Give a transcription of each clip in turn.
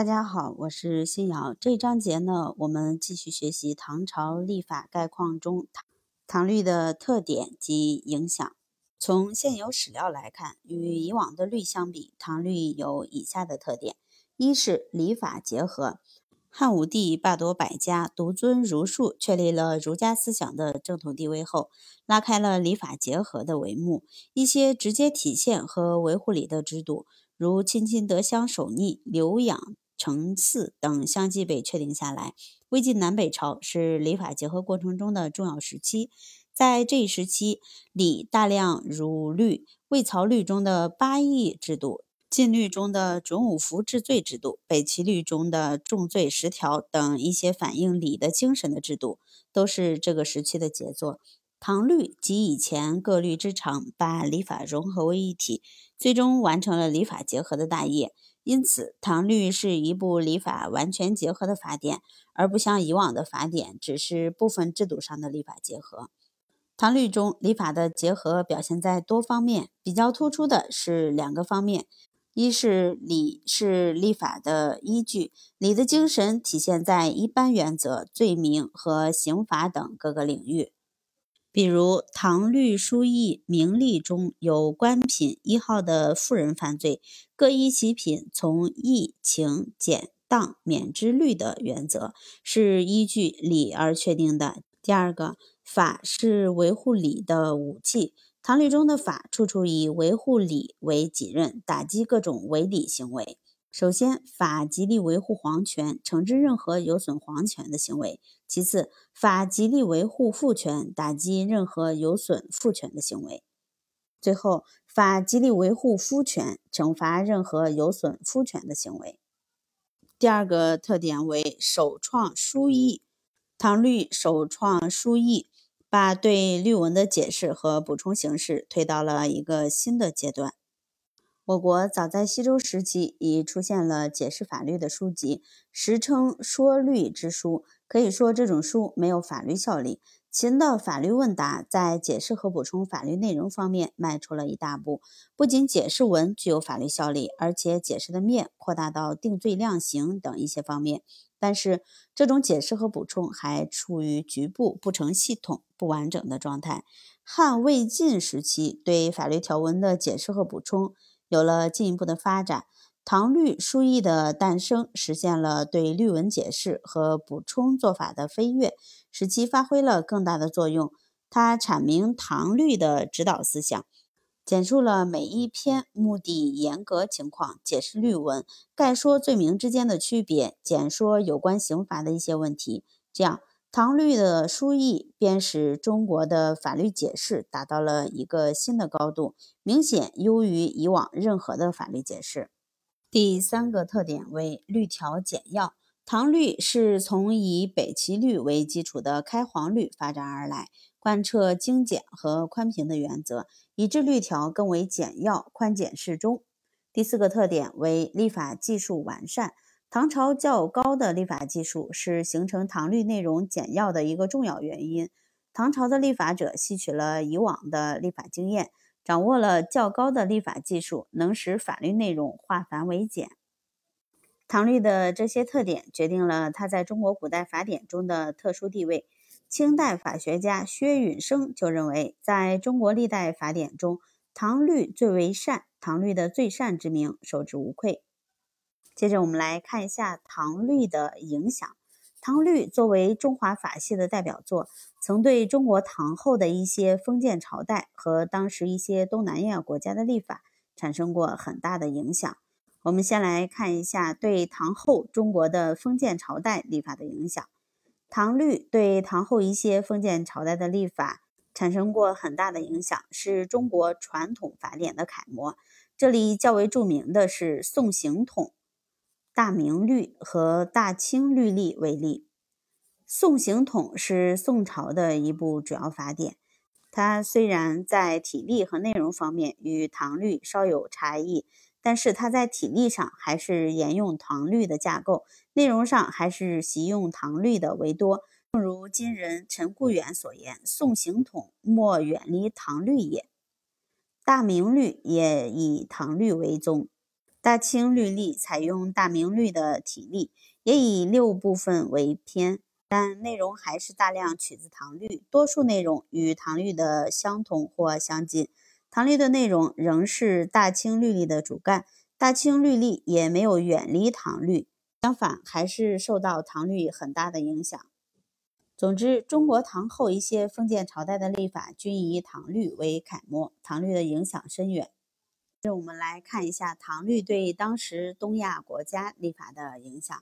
大家好，我是新瑶。这章节呢，我们继续学习唐朝历法概况中唐唐律的特点及影响。从现有史料来看，与以往的律相比，唐律有以下的特点：一是礼法结合。汉武帝罢夺百家，独尊儒术，确立了儒家思想的正统地位后，拉开了礼法结合的帷幕。一些直接体现和维护礼的制度。如亲亲德乡守逆、留养成嗣等相继被确定下来。魏晋南北朝是礼法结合过程中的重要时期，在这一时期，礼大量如律，魏曹律中的八义制度、晋律中的准五服治罪制度、北齐律中的重罪十条等一些反映礼的精神的制度，都是这个时期的杰作。唐律及以前各律之长，把礼法融合为一体，最终完成了礼法结合的大业。因此，唐律是一部礼法完全结合的法典，而不像以往的法典只是部分制度上的礼法结合。唐律中礼法的结合表现在多方面，比较突出的是两个方面：一是礼是立法的依据，礼的精神体现在一般原则、罪名和刑罚等各个领域。比如唐律书议名利中有官品一号的富人犯罪，各依其品从义、情、俭、当、免之律的原则，是依据礼而确定的。第二个，法是维护礼的武器。唐律中的法处处以维护礼为己任，打击各种违礼行为。首先，法极力维护皇权，惩治任何有损皇权的行为；其次，法极力维护父权，打击任何有损父权的行为；最后，法极力维护夫权，惩罚任何有损夫权的行为。第二个特点为首创书义，唐律首创书义，把对律文的解释和补充形式推到了一个新的阶段。我国早在西周时期已出现了解释法律的书籍，时称说律之书。可以说，这种书没有法律效力。秦的法律问答在解释和补充法律内容方面迈出了一大步，不仅解释文具有法律效力，而且解释的面扩大到定罪量刑等一些方面。但是，这种解释和补充还处于局部、不成系统、不完整的状态。汉魏晋时期对法律条文的解释和补充。有了进一步的发展，唐律书议的诞生，实现了对律文解释和补充做法的飞跃，使其发挥了更大的作用。它阐明唐律的指导思想，简述了每一篇目的严格情况，解释律文，概说罪名之间的区别，简说有关刑罚的一些问题。这样。唐律的书议便使中国的法律解释达到了一个新的高度，明显优于以往任何的法律解释。第三个特点为律条简要。唐律是从以北齐律为基础的开皇律发展而来，贯彻精简和宽平的原则，以致律条更为简要、宽简适中。第四个特点为立法技术完善。唐朝较高的立法技术是形成唐律内容简要的一个重要原因。唐朝的立法者吸取了以往的立法经验，掌握了较高的立法技术，能使法律内容化繁为简。唐律的这些特点决定了它在中国古代法典中的特殊地位。清代法学家薛允生就认为，在中国历代法典中，唐律最为善，唐律的最善之名受之无愧。接着我们来看一下唐律的影响。唐律作为中华法系的代表作，曾对中国唐后的一些封建朝代和当时一些东南亚国家的立法产生过很大的影响。我们先来看一下对唐后中国的封建朝代立法的影响。唐律对唐后一些封建朝代的立法产生过很大的影响，是中国传统法典的楷模。这里较为著名的是《宋刑统》。大明律和大清律例为例，《宋刑统》是宋朝的一部主要法典。它虽然在体例和内容方面与唐律稍有差异，但是它在体例上还是沿用唐律的架构，内容上还是习用唐律的为多。正如今人陈固远所言：“宋刑统莫远离唐律也。”大明律也以唐律为宗。大清律例采用大明律的体例，也以六部分为篇，但内容还是大量取自唐律，多数内容与唐律的相同或相近。唐律的内容仍是大清律例的主干，大清律例也没有远离唐律，相反还是受到唐律很大的影响。总之，中国唐后一些封建朝代的历法均以唐律为楷模，唐律的影响深远。这我们来看一下唐律对当时东亚国家立法的影响。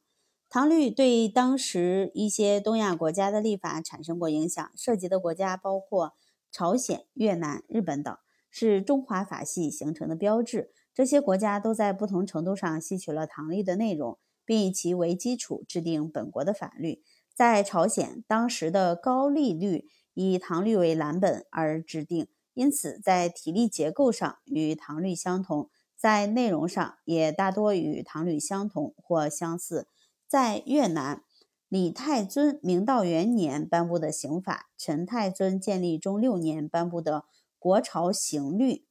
唐律对当时一些东亚国家的立法产生过影响，涉及的国家包括朝鲜、越南、日本等。是中华法系形成的标志。这些国家都在不同程度上吸取了唐律的内容，并以其为基础制定本国的法律。在朝鲜，当时的高丽律以唐律为蓝本而制定，因此在体例结构上与唐律相同，在内容上也大多与唐律相同或相似。在越南，李太尊明道元年颁布的刑法，陈太尊建立中六年颁布的。国朝刑律，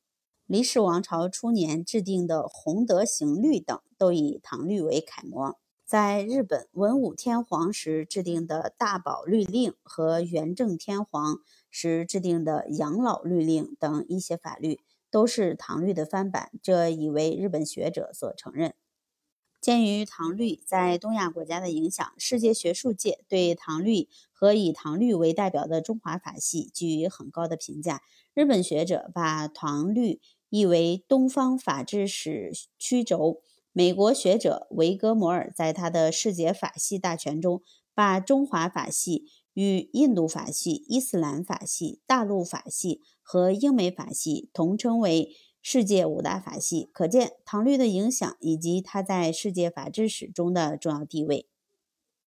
李氏王朝初年制定的弘德刑律等，都以唐律为楷模。在日本，文武天皇时制定的大宝律令和元正天皇时制定的养老律令等一些法律，都是唐律的翻版，这已为日本学者所承认。鉴于唐律在东亚国家的影响，世界学术界对唐律和以唐律为代表的中华法系给予很高的评价。日本学者把唐律译为东方法治史曲轴。美国学者维格摩尔在他的《世界法系大全》中，把中华法系与印度法系、伊斯兰法系、大陆法系和英美法系同称为。世界五大法系，可见唐律的影响以及它在世界法制史中的重要地位。